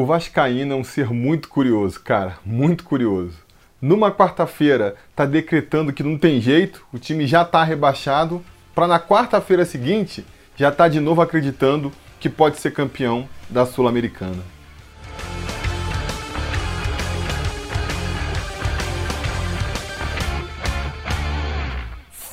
O Vascaíno é um ser muito curioso, cara, muito curioso. Numa quarta-feira tá decretando que não tem jeito, o time já tá rebaixado, para na quarta-feira seguinte já tá de novo acreditando que pode ser campeão da Sul-Americana.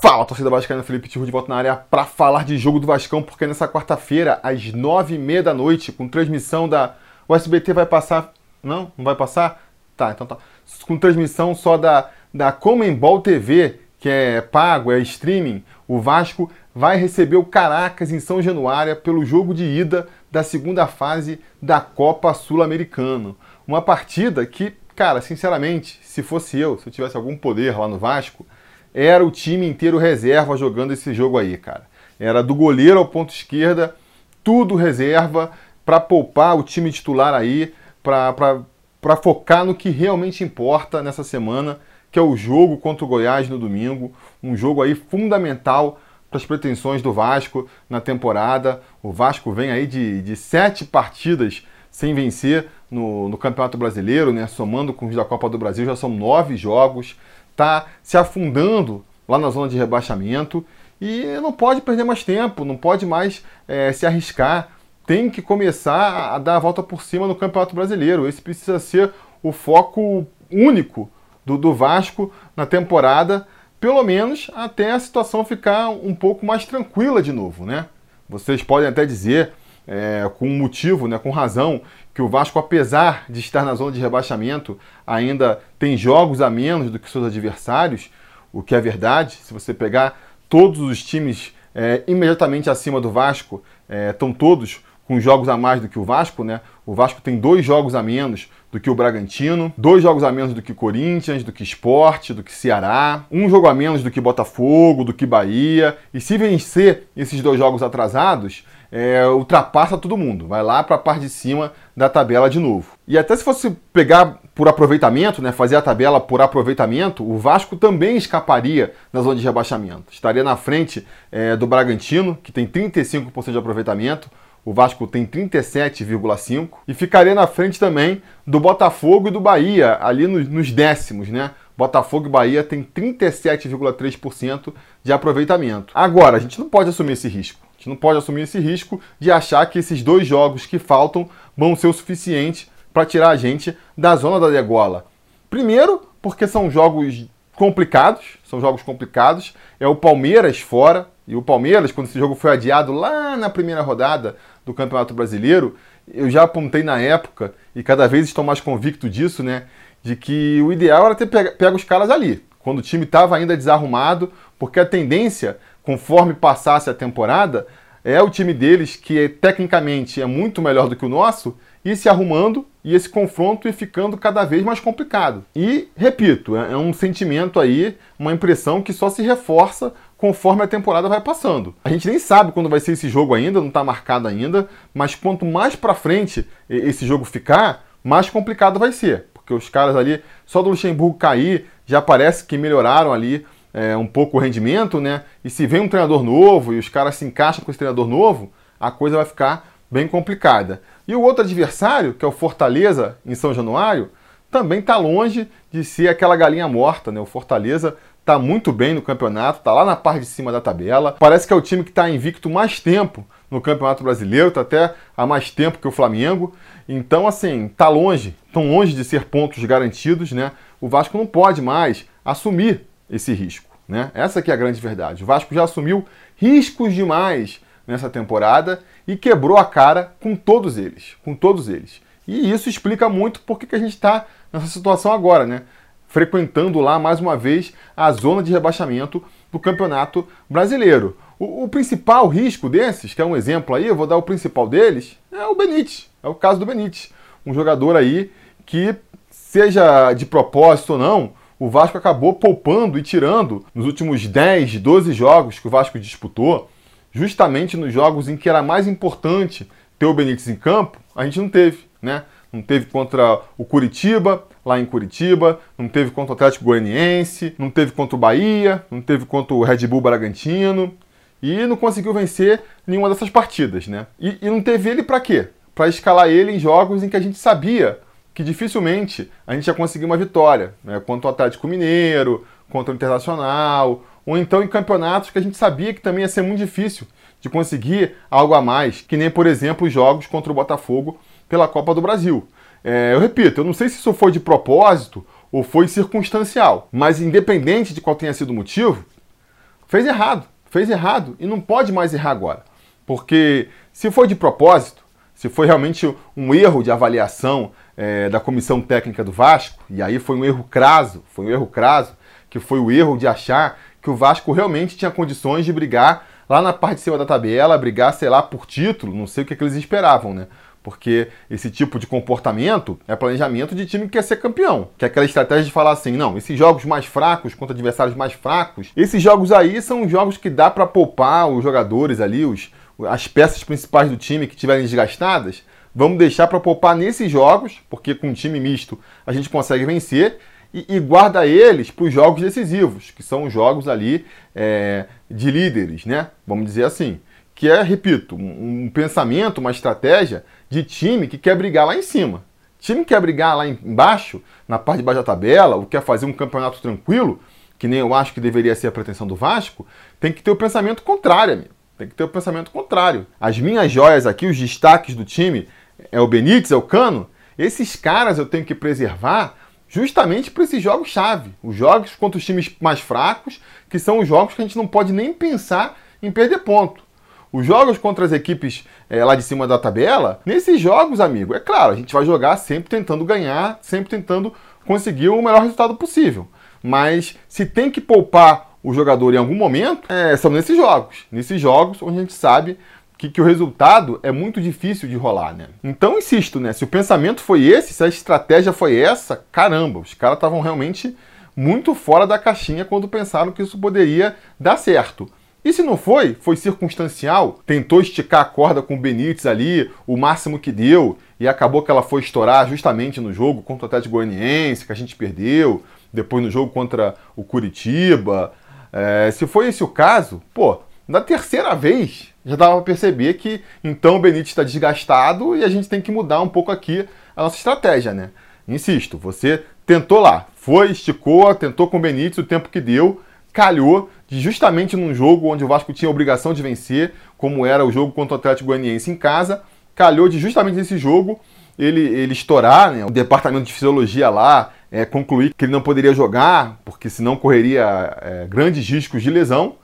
Fala, torcida vascaína, Felipe Tiru de volta na área para falar de jogo do Vascão, porque nessa quarta-feira, às nove e meia da noite, com transmissão da... O SBT vai passar... Não? Não vai passar? Tá, então tá. Com transmissão só da, da Comembol TV, que é pago, é streaming, o Vasco vai receber o Caracas em São Januário pelo jogo de ida da segunda fase da Copa Sul-Americana. Uma partida que, cara, sinceramente, se fosse eu, se eu tivesse algum poder lá no Vasco, era o time inteiro reserva jogando esse jogo aí, cara. Era do goleiro ao ponto esquerda, tudo reserva para poupar o time titular aí, para focar no que realmente importa nessa semana, que é o jogo contra o Goiás no domingo, um jogo aí fundamental para as pretensões do Vasco na temporada. O Vasco vem aí de, de sete partidas sem vencer no, no Campeonato Brasileiro, né? Somando com os da Copa do Brasil, já são nove jogos está se afundando lá na zona de rebaixamento e não pode perder mais tempo, não pode mais é, se arriscar. Tem que começar a dar a volta por cima no Campeonato Brasileiro. Esse precisa ser o foco único do, do Vasco na temporada, pelo menos até a situação ficar um pouco mais tranquila de novo, né? Vocês podem até dizer, é, com motivo, né, com razão, que o Vasco, apesar de estar na zona de rebaixamento, ainda tem jogos a menos do que seus adversários, o que é verdade. Se você pegar todos os times é, imediatamente acima do Vasco, estão é, todos com jogos a mais do que o Vasco, né? O Vasco tem dois jogos a menos do que o Bragantino, dois jogos a menos do que Corinthians, do que Sport, do que Ceará, um jogo a menos do que Botafogo, do que Bahia. E se vencer esses dois jogos atrasados, é, ultrapassa todo mundo, vai lá para a parte de cima da tabela de novo. E até se fosse pegar por aproveitamento, né, fazer a tabela por aproveitamento, o Vasco também escaparia na zona de rebaixamento. Estaria na frente é, do Bragantino, que tem 35% de aproveitamento, o Vasco tem 37,5% e ficaria na frente também do Botafogo e do Bahia, ali nos, nos décimos, né? Botafogo e Bahia tem 37,3% de aproveitamento. Agora, a gente não pode assumir esse risco gente não pode assumir esse risco de achar que esses dois jogos que faltam vão ser o suficiente para tirar a gente da zona da degola. Primeiro, porque são jogos complicados, são jogos complicados. É o Palmeiras fora, e o Palmeiras, quando esse jogo foi adiado lá na primeira rodada do Campeonato Brasileiro, eu já apontei na época, e cada vez estou mais convicto disso, né? De que o ideal era ter pego os caras ali, quando o time estava ainda desarrumado, porque a tendência conforme passasse a temporada, é o time deles que tecnicamente é muito melhor do que o nosso, ir se arrumando e esse confronto ir ficando cada vez mais complicado. E, repito, é, é um sentimento aí, uma impressão que só se reforça conforme a temporada vai passando. A gente nem sabe quando vai ser esse jogo ainda, não está marcado ainda, mas quanto mais para frente esse jogo ficar, mais complicado vai ser, porque os caras ali, só do Luxemburgo cair, já parece que melhoraram ali é, um pouco o rendimento, né? E se vem um treinador novo e os caras se encaixam com esse treinador novo, a coisa vai ficar bem complicada. E o outro adversário, que é o Fortaleza, em São Januário, também está longe de ser aquela galinha morta, né? O Fortaleza está muito bem no campeonato, está lá na parte de cima da tabela. Parece que é o time que está invicto mais tempo no Campeonato Brasileiro, está até há mais tempo que o Flamengo. Então, assim, está longe, tão longe de ser pontos garantidos, né? O Vasco não pode mais assumir esse risco. Né? Essa que é a grande verdade. O Vasco já assumiu riscos demais nessa temporada e quebrou a cara com todos eles, com todos eles. E isso explica muito por que a gente está nessa situação agora, né? Frequentando lá mais uma vez a zona de rebaixamento do Campeonato Brasileiro. O, o, principal risco desses, que é um exemplo aí, eu vou dar o principal deles, é o Benítez. É o caso do Benítez. Um jogador aí que, seja de propósito ou não, o Vasco acabou poupando e tirando nos últimos 10, 12 jogos que o Vasco disputou, justamente nos jogos em que era mais importante ter o Benítez em campo, a gente não teve, né? Não teve contra o Curitiba, lá em Curitiba, não teve contra o Atlético Goianiense, não teve contra o Bahia, não teve contra o Red Bull Bragantino e não conseguiu vencer nenhuma dessas partidas, né? E, e não teve ele para quê? para escalar ele em jogos em que a gente sabia que dificilmente a gente ia conseguir uma vitória, né? contra o Atlético Mineiro, contra o Internacional, ou então em campeonatos que a gente sabia que também ia ser muito difícil de conseguir algo a mais, que nem, por exemplo, os jogos contra o Botafogo pela Copa do Brasil. É, eu repito, eu não sei se isso foi de propósito ou foi circunstancial, mas independente de qual tenha sido o motivo, fez errado, fez errado e não pode mais errar agora. Porque se foi de propósito, se foi realmente um erro de avaliação é, da comissão técnica do Vasco, e aí foi um erro craso, foi um erro craso, que foi o erro de achar que o Vasco realmente tinha condições de brigar lá na parte de cima da tabela, brigar, sei lá, por título, não sei o que, que eles esperavam, né? Porque esse tipo de comportamento é planejamento de time que quer ser campeão. Que é aquela estratégia de falar assim, não, esses jogos mais fracos contra adversários mais fracos, esses jogos aí são jogos que dá para poupar os jogadores ali, os, as peças principais do time que estiverem desgastadas. Vamos deixar para poupar nesses jogos, porque com um time misto a gente consegue vencer e, guarda eles para os jogos decisivos, que são os jogos ali é, de líderes, né? Vamos dizer assim. Que é, repito, um, um pensamento, uma estratégia de time que quer brigar lá em cima. Time que quer brigar lá embaixo, na parte de baixo da tabela, ou quer fazer um campeonato tranquilo, que nem eu acho que deveria ser a pretensão do Vasco, tem que ter o pensamento contrário, amigo. Tem que ter o pensamento contrário. As minhas joias aqui, os destaques do time, é o Benítez, é o Cano, esses caras eu tenho que preservar justamente para esses jogos-chave. Os jogos contra os times mais fracos, que são os jogos que a gente não pode nem pensar em perder ponto. Os jogos contra as equipes é, lá de cima da tabela, nesses jogos, amigo, é claro, a gente vai jogar sempre tentando ganhar, sempre tentando conseguir o melhor resultado possível. Mas se tem que poupar o jogador em algum momento, é, são nesses jogos. Nesses jogos onde a gente sabe que, que, o resultado é muito difícil de rolar, né? Então, insisto, né? Se o pensamento foi esse, se a estratégia foi essa, caramba, os caras estavam realmente muito fora da caixinha quando pensaram que isso poderia dar certo. E se não foi, foi circunstancial, tentou esticar a corda com o Benítez ali, o máximo que deu, e acabou que ela foi estourar justamente no jogo contra o Atlético Goianiense, que a gente perdeu, depois no jogo contra o Curitiba. É, se foi esse o caso, pô, na terceira vez já dava para perceber que então o Benítez está desgastado e a gente tem que mudar um pouco aqui a nossa estratégia, né? Insisto, você tentou lá, foi, esticou, tentou com o Benítez o tempo que deu, calhou de justamente num jogo onde o Vasco tinha a obrigação de vencer, como era o jogo contra o Atlético Goianiense em casa, calhou de justamente nesse jogo ele, ele estourar, né, o departamento de fisiologia lá é, concluir que ele não poderia jogar, porque senão correria é, grandes riscos de lesão.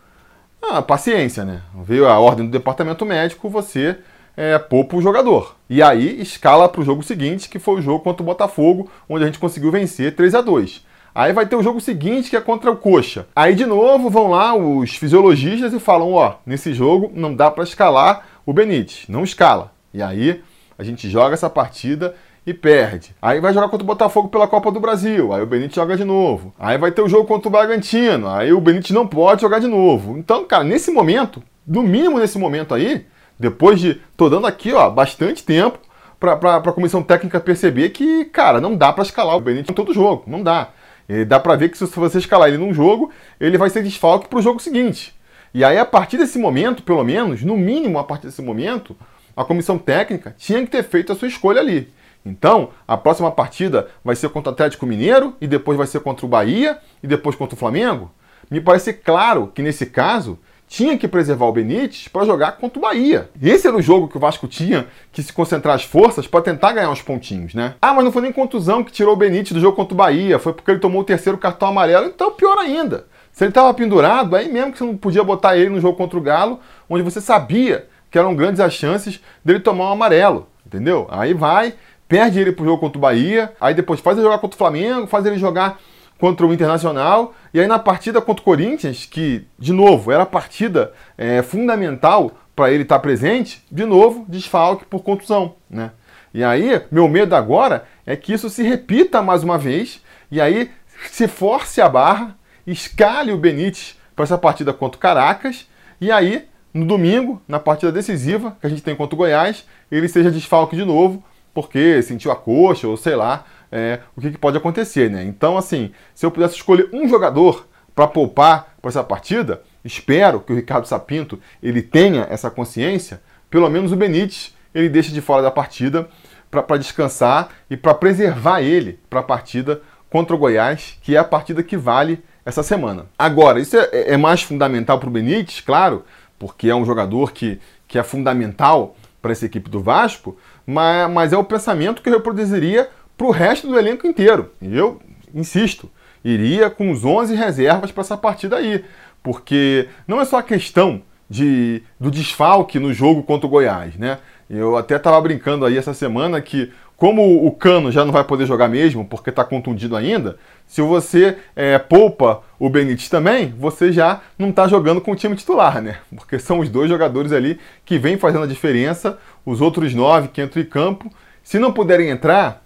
Ah, paciência, né? Veio a ordem do departamento médico, você é, poupa o jogador. E aí escala para o jogo seguinte, que foi o jogo contra o Botafogo, onde a gente conseguiu vencer 3 a 2 Aí vai ter o jogo seguinte, que é contra o Coxa. Aí, de novo, vão lá os fisiologistas e falam: ó, nesse jogo não dá para escalar o Benítez. Não escala. E aí a gente joga essa partida e perde. Aí vai jogar contra o Botafogo pela Copa do Brasil. Aí o Benítez joga de novo. Aí vai ter o jogo contra o Bragantino. Aí o Benítez não pode jogar de novo. Então, cara, nesse momento, no mínimo nesse momento aí, depois de. tô dando aqui, ó, bastante tempo para a comissão técnica perceber que, cara, não dá para escalar o Benítez em todo jogo. Não dá. E dá para ver que se você escalar ele num jogo, ele vai ser desfalque para o jogo seguinte. E aí, a partir desse momento, pelo menos, no mínimo a partir desse momento, a comissão técnica tinha que ter feito a sua escolha ali. Então, a próxima partida vai ser contra o Atlético Mineiro, e depois vai ser contra o Bahia, e depois contra o Flamengo. Me parece claro que nesse caso tinha que preservar o Benítez para jogar contra o Bahia. Esse era o jogo que o Vasco tinha que se concentrar as forças para tentar ganhar os pontinhos, né? Ah, mas não foi nem contusão que tirou o Benítez do jogo contra o Bahia, foi porque ele tomou o terceiro cartão amarelo, então pior ainda. Se ele estava pendurado, aí mesmo que você não podia botar ele no jogo contra o Galo, onde você sabia que eram grandes as chances dele tomar um amarelo, entendeu? Aí vai, perde ele pro jogo contra o Bahia, aí depois faz ele jogar contra o Flamengo, faz ele jogar contra o Internacional. E aí na partida contra o Corinthians, que, de novo, era a partida é, fundamental para ele estar tá presente, de novo, desfalque por contusão. Né? E aí, meu medo agora é que isso se repita mais uma vez, e aí se force a barra, escale o Benítez para essa partida contra o Caracas, e aí, no domingo, na partida decisiva que a gente tem contra o Goiás, ele seja desfalque de novo, porque sentiu a coxa, ou sei lá, é, o que, que, pode acontecer, né? Então, assim, se eu pudesse escolher um jogador para poupar para essa partida, espero que o Ricardo Sapinto ele tenha essa consciência, pelo menos o Benítez, ele deixa de fora da partida para descansar e para preservar ele para a partida contra o Goiás, que é a partida que vale essa semana. Agora, isso é, é mais fundamental para o Benítez, claro, porque é um jogador que, que é fundamental para essa equipe do Vasco, mas, mas é o pensamento que eu reproduziria para o resto do elenco inteiro. E eu insisto, iria com os 11 reservas para essa partida aí, porque não é só a questão de, do desfalque no jogo contra o Goiás, né? Eu até estava brincando aí essa semana que, como o Cano já não vai poder jogar mesmo, porque está contundido ainda, se você é, poupa o Benítez também, você já não está jogando com o time titular, né? Porque são os dois jogadores ali que vêm fazendo a diferença, os outros nove que entram em campo. Se não puderem entrar,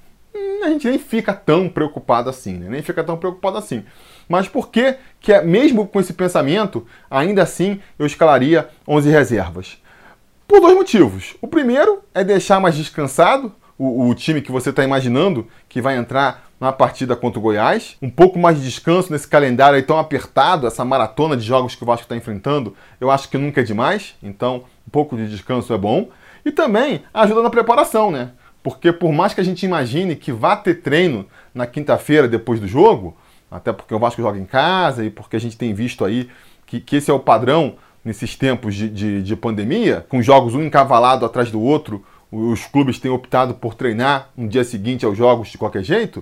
a gente nem fica tão preocupado assim, né? Nem fica tão preocupado assim. Mas por que, que é, mesmo com esse pensamento, ainda assim eu escalaria 11 reservas? Por dois motivos. O primeiro é deixar mais descansado o, o time que você está imaginando que vai entrar na partida contra o Goiás. Um pouco mais de descanso nesse calendário tão apertado, essa maratona de jogos que o Vasco está enfrentando, eu acho que nunca é demais. Então, um pouco de descanso é bom. E também ajuda na preparação, né? Porque por mais que a gente imagine que vá ter treino na quinta-feira depois do jogo, até porque o Vasco joga em casa e porque a gente tem visto aí que, que esse é o padrão nesses tempos de, de, de pandemia, com jogos um encavalado atrás do outro, os clubes têm optado por treinar no dia seguinte aos jogos de qualquer jeito,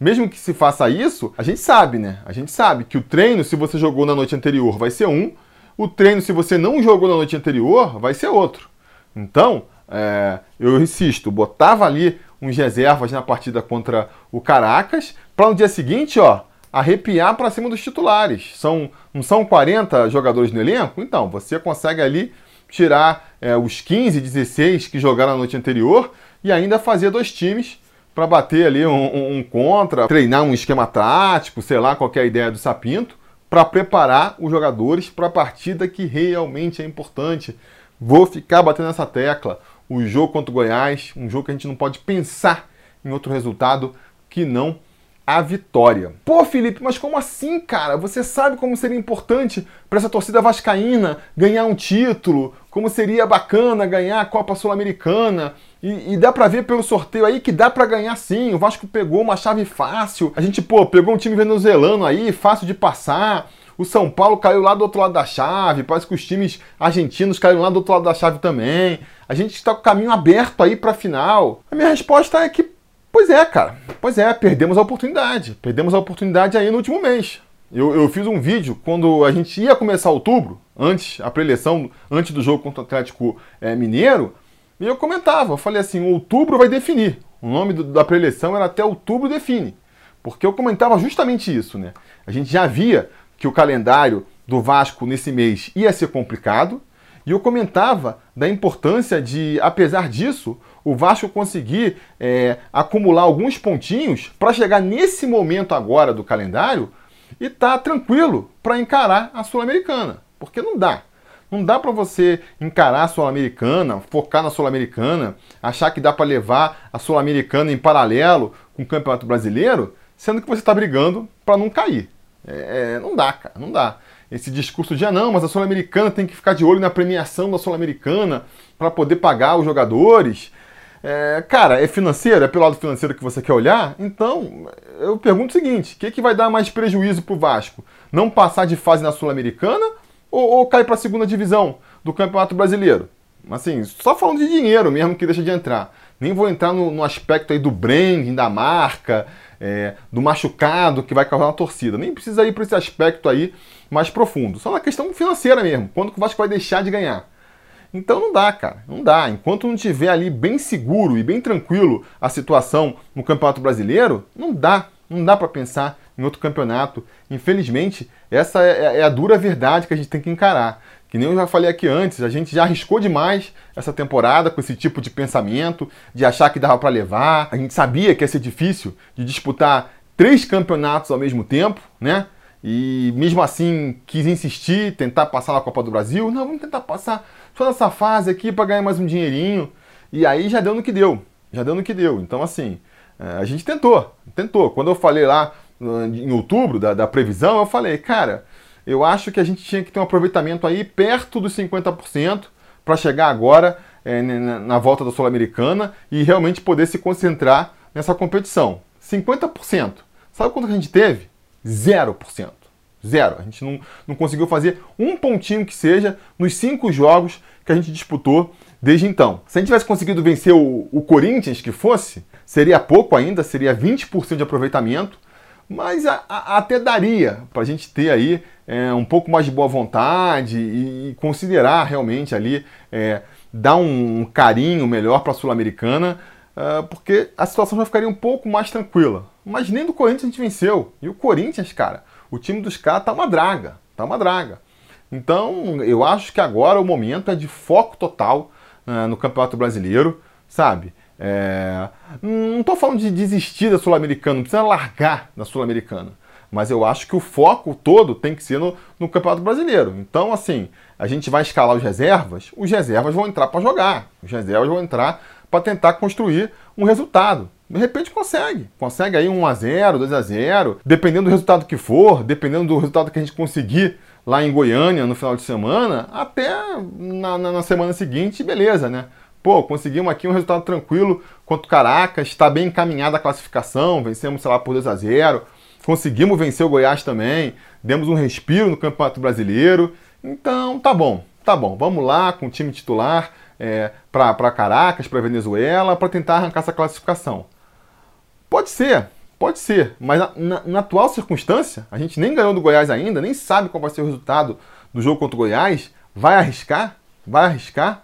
mesmo que se faça isso, a gente sabe, né? A gente sabe que o treino, se você jogou na noite anterior, vai ser um, o treino, se você não jogou na noite anterior, vai ser outro. Então, é, eu insisto, botava ali uns reservas na partida contra o Caracas, para no dia seguinte, ó, arrepiar para cima dos titulares. São, não são 40 jogadores no elenco? Então, você consegue ali tirar é, os 15, 16 que jogaram na noite anterior e ainda fazer dois times para bater ali um, um, um, contra, treinar um esquema tático, sei lá, qualquer ideia do Sapinto, para preparar os jogadores para a partida que realmente é importante. Vou ficar batendo nessa tecla. O jogo contra o Goiás, um jogo que a gente não pode pensar em outro resultado que não a vitória. Pô, Felipe, mas como assim, cara? Você sabe como seria importante para essa torcida vascaína ganhar um título? Como seria bacana ganhar a Copa Sul-Americana? E, e, dá para ver pelo sorteio aí que dá para ganhar sim. O Vasco pegou uma chave fácil. A gente, pô, pegou um time venezuelano aí, fácil de passar. O São Paulo caiu lá do outro lado da chave. Parece que os times argentinos caíram lá do outro lado da chave também. A gente está com o caminho aberto aí para a final. A minha resposta é que Pois é, cara. Pois é, perdemos a oportunidade. Perdemos a oportunidade aí no último mês. Eu, eu fiz um vídeo quando a gente ia começar outubro, antes, a preleção, antes do jogo contra o Atlético é, Mineiro, e eu comentava, eu falei assim, outubro vai definir. O nome do, da preleção era até outubro define. Porque eu comentava justamente isso, né? A gente já via que o calendário do Vasco nesse mês ia ser complicado, e eu comentava da importância de, apesar disso, o Vasco conseguir é, acumular alguns pontinhos para chegar nesse momento agora do calendário e tá tranquilo para encarar a Sul-Americana. Porque não dá. Não dá para você encarar a Sul-Americana, focar na Sul-Americana, achar que dá para levar a Sul-Americana em paralelo com o Campeonato Brasileiro, sendo que você está brigando para não cair. É, é, não dá, cara, não dá. Esse discurso de, ah, não, mas a Sul-Americana tem que ficar de olho na premiação da Sul-Americana para poder pagar os jogadores. É, cara, é financeiro? É pelo lado financeiro que você quer olhar? Então, eu pergunto o seguinte: o que, que vai dar mais prejuízo para o Vasco? Não passar de fase na Sul-Americana ou, ou cair para a segunda divisão do Campeonato Brasileiro? Assim, só falando de dinheiro mesmo que deixa de entrar. Nem vou entrar no, no aspecto aí do branding, da marca, é, do machucado que vai causar na torcida. Nem precisa ir para esse aspecto aí mais profundo. Só na questão financeira mesmo. Quando o Vasco vai deixar de ganhar? Então não dá, cara, não dá. Enquanto não tiver ali bem seguro e bem tranquilo a situação no Campeonato Brasileiro, não dá, não dá para pensar em outro campeonato. Infelizmente, essa é, é a dura verdade que a gente tem que encarar. Que nem eu já falei aqui antes, a gente já arriscou demais essa temporada com esse tipo de pensamento, de achar que dava para levar. A gente sabia que ia ser difícil de disputar três campeonatos ao mesmo tempo, né? E mesmo assim quis insistir, tentar passar na Copa do Brasil. Não, vamos tentar passar só nessa fase aqui para ganhar mais um dinheirinho. E aí já deu no que deu. Já deu no que deu. Então, assim, é, a gente tentou. Tentou. Quando eu falei lá em outubro da, da previsão, eu falei, cara, eu acho que a gente tinha que ter um aproveitamento aí perto dos 50% para chegar agora é, na, volta da Sul-Americana e realmente poder se concentrar nessa competição. 50%. Sabe quanto a gente teve? 0%. Zero. A gente não, não conseguiu fazer um pontinho que seja nos cinco jogos que a gente disputou desde então. Se a gente tivesse conseguido vencer o, o Corinthians, que fosse, seria pouco ainda, seria 20% de aproveitamento, mas a, a, até daria para a gente ter aí é, um pouco mais de boa vontade e, e considerar realmente ali é, dar um, um carinho melhor para a Sul-Americana, uh, porque a situação já ficaria um pouco mais tranquila. Mas nem do Corinthians a gente venceu. E o Corinthians, cara, o time dos caras tá uma draga, tá uma draga. Então, eu acho que agora o momento é de foco total uh, no Campeonato Brasileiro, sabe? É... Não estou falando de desistir da Sul-Americana, não precisa largar da Sul-Americana. Mas eu acho que o foco todo tem que ser no, no, Campeonato Brasileiro. Então, assim, a gente vai escalar os reservas, os reservas vão entrar para jogar, os reservas vão entrar para tentar construir um resultado. De repente consegue. Consegue aí 1 a 0 2 a 0 dependendo do resultado que for, dependendo do resultado que a gente conseguir lá em Goiânia no final de semana, até na, na, na semana seguinte, beleza, né? Pô, conseguimos aqui um resultado tranquilo contra o Caracas, está bem encaminhada a classificação, vencemos, sei lá, por 2 a 0 conseguimos vencer o Goiás também, demos um respiro no Campeonato Brasileiro. Então, tá bom, tá bom, vamos lá com o time titular é, para Caracas, para Venezuela, para tentar arrancar essa classificação. Pode ser, pode ser, mas na, na, na, atual circunstância, a gente nem ganhou do Goiás ainda, nem sabe qual vai ser o resultado do jogo contra o Goiás. Vai arriscar? Vai arriscar?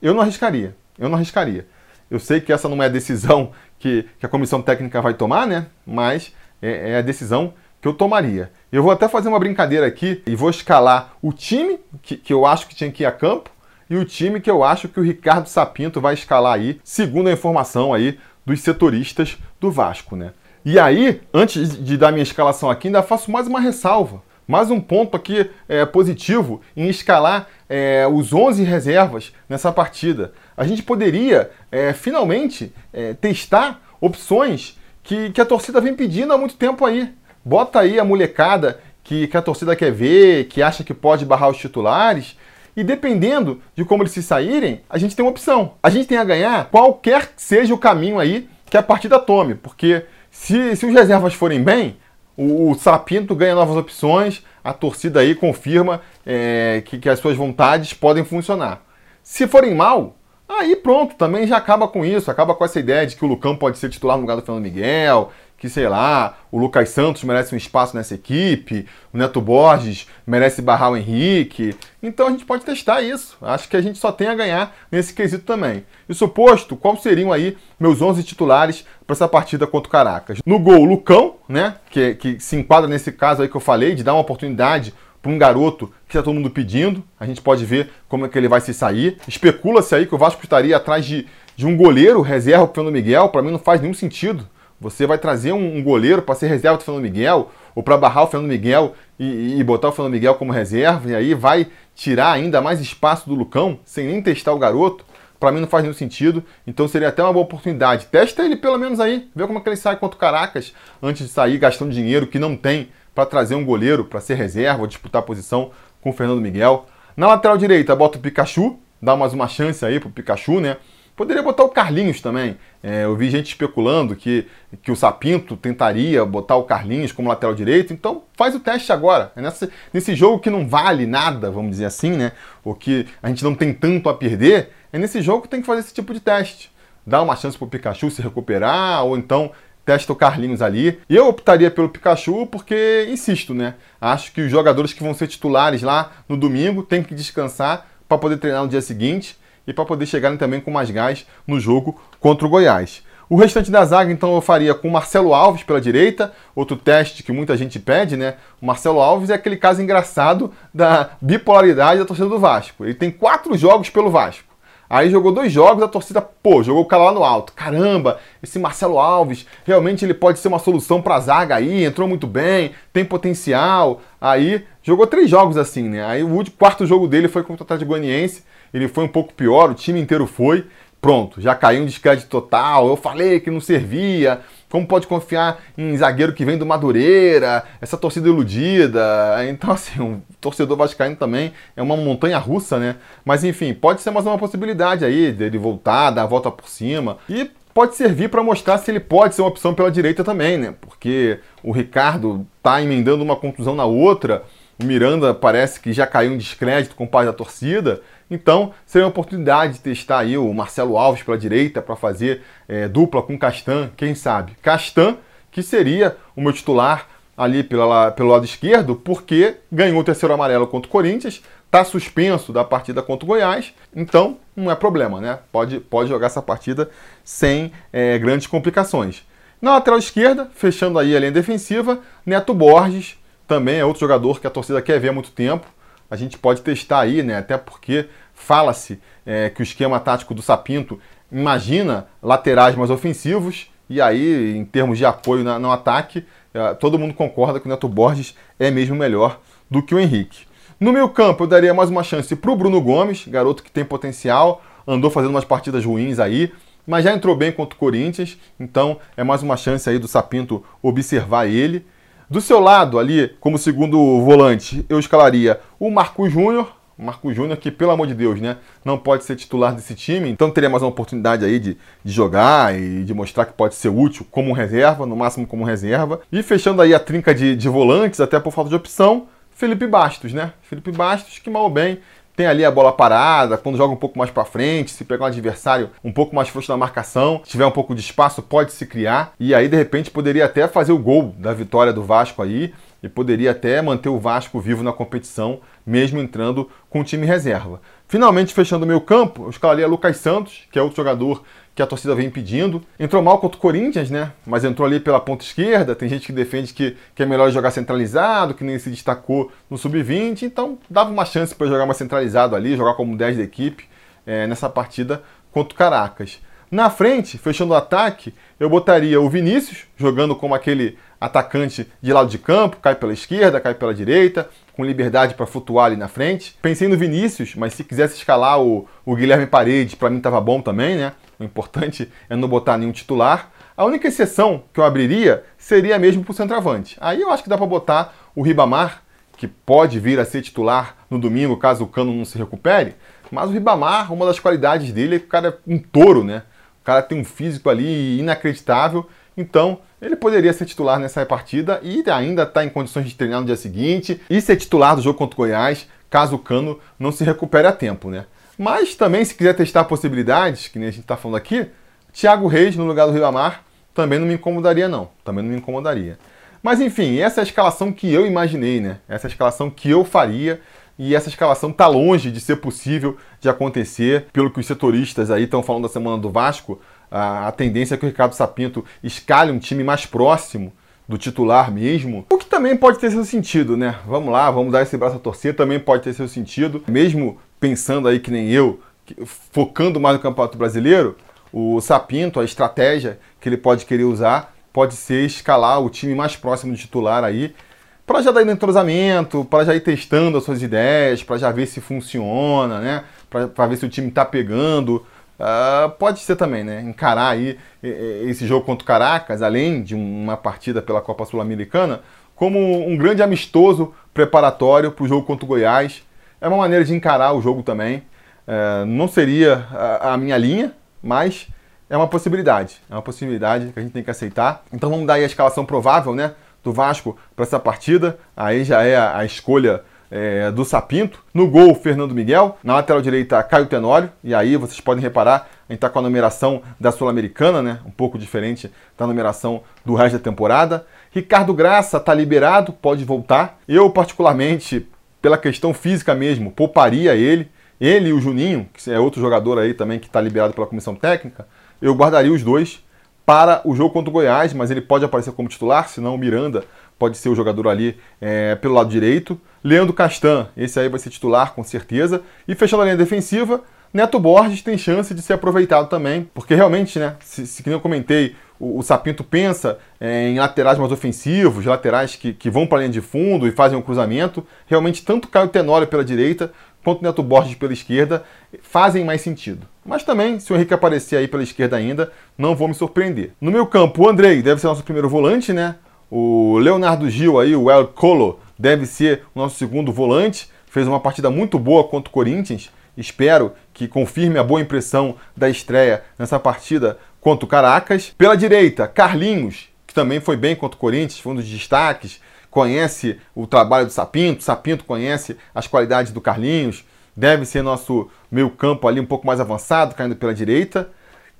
Eu não arriscaria. Eu não arriscaria. Eu sei que essa não é a decisão que, que a comissão técnica vai tomar, né? Mas é, é, a decisão que eu tomaria. Eu vou até fazer uma brincadeira aqui e vou escalar o time que, que eu acho que tinha que ir a campo e o time que eu acho que o Ricardo Sapinto vai escalar aí, segundo a informação aí dos setoristas do Vasco, né? E aí, antes de dar minha escalação aqui, ainda faço mais uma ressalva. Mais um ponto aqui é, positivo em escalar é, os 11 reservas nessa partida. A gente poderia é, finalmente é, testar opções que, que, a torcida vem pedindo há muito tempo aí. Bota aí a molecada que, que a torcida quer ver, que acha que pode barrar os titulares. E dependendo de como eles se saírem, a gente tem uma opção. A gente tem a ganhar qualquer que seja o caminho aí que a partida tome. Porque se, se os reservas forem bem, o, o Sapinto ganha novas opções, a torcida aí confirma é, que, que as suas vontades podem funcionar. Se forem mal, aí pronto, também já acaba com isso, acaba com essa ideia de que o Lucão pode ser titular no lugar do Fernando Miguel, que, sei lá, o Lucas Santos merece um espaço nessa equipe, o Neto Borges merece barrar o Henrique. Então a gente pode testar isso. Acho que a gente só tem a ganhar nesse quesito também. E suposto, quais seriam aí meus 11 titulares para essa partida contra o Caracas? No gol, Lucão, né, que, que se enquadra nesse caso aí que eu falei, de dar uma oportunidade para um garoto que está todo mundo pedindo. A gente pode ver como é que ele vai se sair. Especula-se aí que o Vasco estaria atrás de, de um goleiro reserva para o Fernando Miguel. Para mim não faz nenhum sentido. Você vai trazer um, goleiro para ser reserva do Fernando Miguel, ou para barrar o Fernando Miguel e, e, botar o Fernando Miguel como reserva, e aí vai tirar ainda mais espaço do Lucão, sem nem testar o garoto. Para mim não faz nenhum sentido, então seria até uma boa oportunidade. Testa ele pelo menos aí, vê como é que ele sai contra o Caracas, antes de sair gastando dinheiro que não tem para trazer um goleiro para ser reserva ou disputar posição com o Fernando Miguel. Na lateral direita, bota o Pikachu, dá mais uma chance aí pro Pikachu, né? Poderia botar o Carlinhos também. É, eu vi gente especulando que, que o Sapinto tentaria botar o Carlinhos como lateral direito. Então faz o teste agora. É nessa, nesse jogo que não vale nada, vamos dizer assim, né? Ou que a gente não tem tanto a perder, é nesse jogo que tem que fazer esse tipo de teste. Dá uma chance para o Pikachu se recuperar, ou então testa o Carlinhos ali. Eu optaria pelo Pikachu porque, insisto, né? Acho que os jogadores que vão ser titulares lá no domingo têm que descansar para poder treinar no dia seguinte e para poder chegarem também com mais gás no jogo contra o Goiás. O restante da zaga, então, eu faria com o Marcelo Alves pela direita, outro teste que muita gente pede, né? O Marcelo Alves é aquele caso engraçado da bipolaridade da torcida do Vasco. Ele tem quatro jogos pelo Vasco. Aí jogou dois jogos, a torcida, pô, jogou o cara lá no alto. Caramba, esse Marcelo Alves, realmente ele pode ser uma solução para a zaga aí, entrou muito bem, tem potencial. Aí jogou três jogos assim, né? Aí o quarto jogo dele foi contra o Atlético Goianiense ele foi um pouco pior, o time inteiro foi. Pronto, já caiu um descrédito total. Eu falei que não servia, Como pode confiar em zagueiro que vem do Madureira, essa torcida iludida? Então, assim, um torcedor vascaíno também é uma montanha russa, né? Mas, enfim, pode ser mais uma possibilidade aí dele voltar, dar a volta por cima. E pode servir para mostrar se ele pode ser uma opção pela direita também, né? Porque o Ricardo tá emendando uma contusão na outra, o Miranda parece que já caiu em descrédito com o pai da torcida. Então, seria uma oportunidade de testar aí o Marcelo Alves pela direita para fazer é, dupla com Castan, quem sabe? Castan, que seria o meu titular ali pela, pelo lado esquerdo, porque ganhou o terceiro amarelo contra o Corinthians, está suspenso da partida contra o Goiás, então não é problema, né? Pode, pode jogar essa partida sem é, grandes complicações. Na lateral esquerda, fechando aí a linha defensiva, Neto Borges, também é outro jogador que a torcida quer ver há muito tempo a gente pode testar aí, né? Até porque fala-se é, que o esquema tático do Sapinto imagina laterais mais ofensivos, e aí, em termos de apoio na, no ataque, é, todo mundo concorda que o Neto Borges é mesmo melhor do que o Henrique. No meio campo, eu daria mais uma chance para o Bruno Gomes, garoto que tem potencial, andou fazendo umas partidas ruins aí, mas já entrou bem contra o Corinthians, então é mais uma chance aí do Sapinto observar ele. Do seu lado, ali, como segundo volante, eu escalaria o Marco Júnior. Marco Júnior, que, pelo amor de Deus, né, não pode ser titular desse time, então teria mais uma oportunidade aí de, de jogar e de mostrar que pode ser útil como reserva, no máximo como reserva. E fechando aí a trinca de, de volantes, até por falta de opção, Felipe Bastos, né? Felipe Bastos, que mal ou bem tem ali a bola parada, quando joga um pouco mais para frente, se pegar um adversário um pouco mais forte na marcação, tiver um pouco de espaço, pode se criar. E aí, de repente, poderia até fazer o gol da vitória do Vasco aí e poderia até manter o Vasco vivo na competição, mesmo entrando com o time reserva. Finalmente, fechando o meu campo, eu escalaria Lucas Santos, que é outro jogador que a torcida vem pedindo. Entrou mal contra o Corinthians, né? Mas entrou ali pela ponta esquerda. Tem gente que defende que, que é melhor jogar centralizado, que nem se destacou no sub-20. Então, dava uma chance para jogar mais centralizado ali, jogar como 10 da equipe é, nessa partida contra o Caracas. Na frente, fechando o ataque, eu botaria o Vinícius, jogando como aquele atacante de lado de campo, cai pela esquerda, cai pela direita, com liberdade para flutuar ali na frente. Pensei no Vinícius, mas se quisesse escalar o, o Guilherme Paredes, para mim estava bom também, né? O importante é não botar nenhum titular. A única exceção que eu abriria seria mesmo para o centroavante. Aí eu acho que dá para botar o Ribamar, que pode vir a ser titular no domingo, caso o Cano não se recupere. Mas o Ribamar, uma das qualidades dele é que o cara é um touro, né? O cara tem um físico ali inacreditável. Então, ele poderia ser titular nessa partida e ainda está em condições de treinar no dia seguinte e ser titular do jogo contra o Goiás, caso o Cano não se recupere a tempo, né? Mas também, se quiser testar possibilidades, que nem a gente está falando aqui, Thiago Reis no lugar do Ribamar também não me incomodaria, não. Também não me incomodaria. Mas enfim, essa é a escalação que eu imaginei, né? Essa é a escalação que eu faria. E essa escalação está longe de ser possível de acontecer, pelo que os setoristas aí estão falando da semana do Vasco. A, a tendência é que o Ricardo Sapinto escale um time mais próximo do titular mesmo, o que também pode ter seu sentido, né? Vamos lá, vamos dar esse braço a torcer, também pode ter seu sentido, mesmo pensando aí que nem eu, focando mais no Campeonato Brasileiro, o Sapinto, a estratégia que ele pode querer usar, pode ser escalar o time mais próximo do titular aí, para já dar entrosamento, para já ir testando as suas ideias, para já ver se funciona, né? Para ver se o time está pegando. Uh, pode ser também, né? Encarar aí esse jogo contra o Caracas, além de uma partida pela Copa Sul-Americana, como um grande amistoso preparatório para o jogo contra o Goiás é uma maneira de encarar o jogo também. É, não seria a, a, minha linha, mas é uma possibilidade. É uma possibilidade que a gente tem que aceitar. Então vamos dar aí a escalação provável né, do Vasco para essa partida. Aí já é a, a escolha é, do Sapinto. No gol, Fernando Miguel. Na lateral direita, Caio Tenório. E aí vocês podem reparar, a gente está com a numeração da Sul-Americana, né? Um pouco diferente da numeração do resto da temporada. Ricardo Graça está liberado, pode voltar. Eu, particularmente, pela questão física mesmo, pouparia ele. Ele e o Juninho, que é outro jogador aí também que está liberado pela comissão técnica, eu guardaria os dois para o jogo contra o Goiás, mas ele pode aparecer como titular, senão o Miranda pode ser o jogador ali é, pelo lado direito. Leandro Castan, esse aí vai ser titular com certeza. E fechando a linha defensiva, Neto Borges tem chance de ser aproveitado também, porque realmente, né, se, se que eu comentei, o, o Sapinto pensa é, em laterais mais ofensivos, laterais que, que vão para a linha de fundo e fazem um cruzamento. Realmente, tanto Caio Tenório pela direita quanto Neto Borges pela esquerda fazem mais sentido. Mas também, se o Henrique aparecer aí pela esquerda ainda, não vou me surpreender. No meu campo, o Andrei deve ser nosso primeiro volante, né? O Leonardo Gil aí, o El Colo, deve ser o nosso segundo volante. Fez uma partida muito boa contra o Corinthians. Espero que confirme a boa impressão da estreia nessa partida contra o Caracas. Pela direita, Carlinhos, que também foi bem contra o Corinthians, foi um dos destaques. Conhece o trabalho do Sapinto, Sapinto conhece as qualidades do Carlinhos deve ser nosso meio campo ali um pouco mais avançado, caindo pela direita.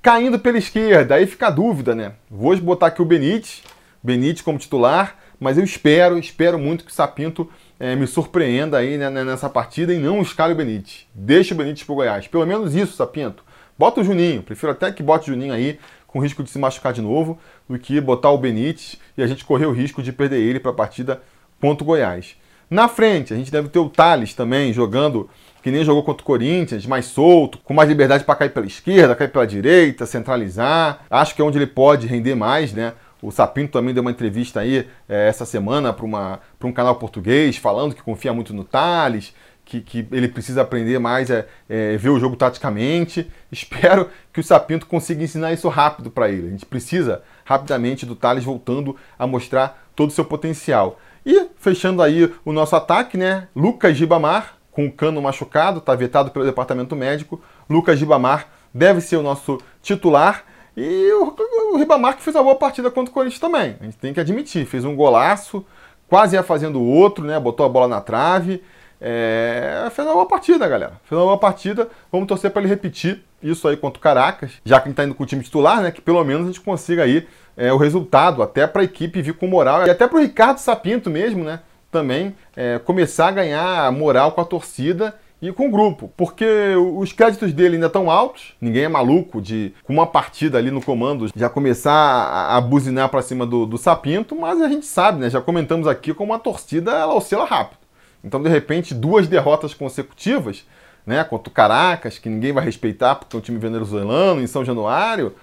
Caindo pela esquerda, aí fica a dúvida, né? Vou botar aqui o Benítez, Benítez como titular, mas eu espero, espero muito que o Sapinto é, me surpreenda aí né, nessa partida e não escale o Benítez. Deixa o Benítez pro Goiás. Pelo menos isso, Sapinto. Bota o Juninho, prefiro até que bote o Juninho aí, com risco de se machucar de novo, do que botar o Benítez e a gente correr o risco de perder ele para a partida contra o Goiás. Na frente, a gente deve ter o Thales também jogando que nem jogou contra o Corinthians, mais solto, com mais liberdade para cair pela esquerda, cair pela direita, centralizar. Acho que é onde ele pode render mais, né? O Sapinto também deu uma entrevista aí é, essa semana para um canal português, falando que confia muito no Thales, que, que ele precisa aprender mais é, é, ver o jogo taticamente. Espero que o Sapinto consiga ensinar isso rápido para ele. A gente precisa rapidamente do Thales voltando a mostrar todo o seu potencial. E fechando aí o nosso ataque, né? Lucas Gibamar, com o cano machucado, está vetado pelo departamento médico. Lucas Ribamar deve ser o nosso titular. E o, o Ribamar que fez uma boa partida contra o Corinthians também. A gente tem que admitir, fez um golaço, quase ia fazendo outro, né? Botou a bola na trave. É, fez uma boa partida, galera. Fez uma boa partida. Vamos torcer para ele repetir isso aí contra o Caracas, já que gente está indo com o time titular, né? Que pelo menos a gente consiga aí é, o resultado, até para a equipe vir com moral e até para o Ricardo Sapinto mesmo, né? também é, começar a ganhar moral com a torcida e com o grupo, porque os créditos dele ainda estão altos, ninguém é maluco de, com uma partida ali no comando, já começar a, a buzinar para cima do, do, Sapinto, mas a gente sabe, né, já comentamos aqui como a torcida ela oscila rápido. Então, de repente, duas derrotas consecutivas, né, contra o Caracas, que ninguém vai respeitar porque é um time venezuelano, em São Januário,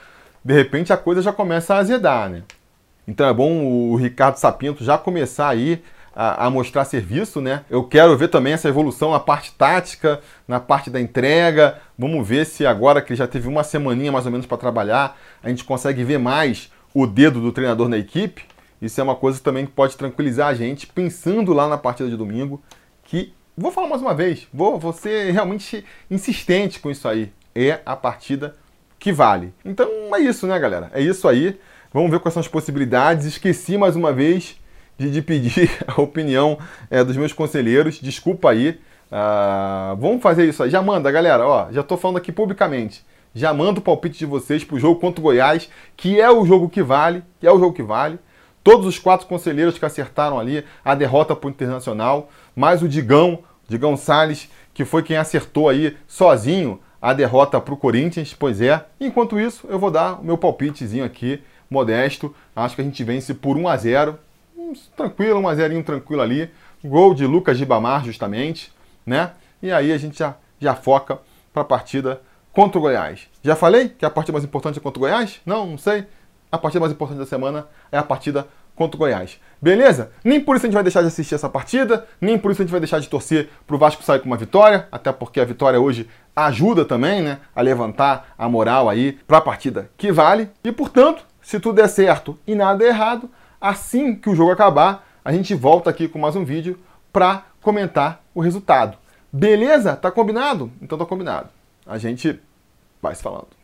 de repente a coisa já começa a azedar, né? Então é bom o Ricardo Sapinto já começar aí a, a, mostrar serviço, né? Eu quero ver também essa evolução na parte tática, na parte da entrega. Vamos ver se agora que ele já teve uma semaninha mais ou menos para trabalhar, a gente consegue ver mais o dedo do treinador na equipe. Isso é uma coisa também que pode tranquilizar a gente, pensando lá na partida de domingo, que vou falar mais uma vez, vou, vou ser realmente insistente com isso aí. É a partida que vale. Então é isso, né, galera? É isso aí. Vamos ver quais são as possibilidades. Esqueci mais uma vez de, de pedir a opinião é, dos meus conselheiros. Desculpa aí. Uh, vamos fazer isso aí. Já manda, galera. Ó, já estou falando aqui publicamente. Já manda o palpite de vocês para o jogo contra o Goiás, que é o jogo que vale, que é o jogo que vale. Todos os quatro conselheiros que acertaram ali a derrota para o Internacional, mais o Digão, Digão Salles, que foi quem acertou aí sozinho a derrota para o Corinthians. Pois é. Enquanto isso, eu vou dar o meu palpitezinho aqui, modesto. Acho que a gente vence por 1 a 0 tranquilo, um a zerinho tranquilo ali. Gol de Lucas Gibamar, justamente, né? E aí a gente já, já foca para a partida contra o Goiás. Já falei que a partida mais importante é contra o Goiás? Não, não sei. A partida mais importante da semana é a partida contra o Goiás. Beleza? Nem por isso a gente vai deixar de assistir essa partida, nem por isso a gente vai deixar de torcer para o Vasco sair com uma vitória, até porque a vitória hoje ajuda também, né, a levantar a moral aí para a partida que vale. E portanto, se tudo der certo e nada der errado, Assim que o jogo acabar, a gente volta aqui com mais um vídeo para comentar o resultado. Beleza? Tá combinado? Então tá combinado. A gente vai se falando.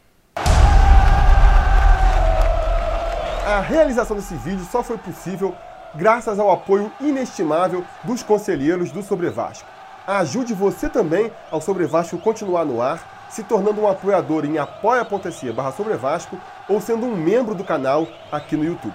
A realização desse vídeo só foi possível graças ao apoio inestimável dos conselheiros do Sobre Vasco. Ajude você também ao Sobre Vasco continuar no ar, se tornando um apoiador em apoia.se barra ou sendo um membro do canal aqui no YouTube.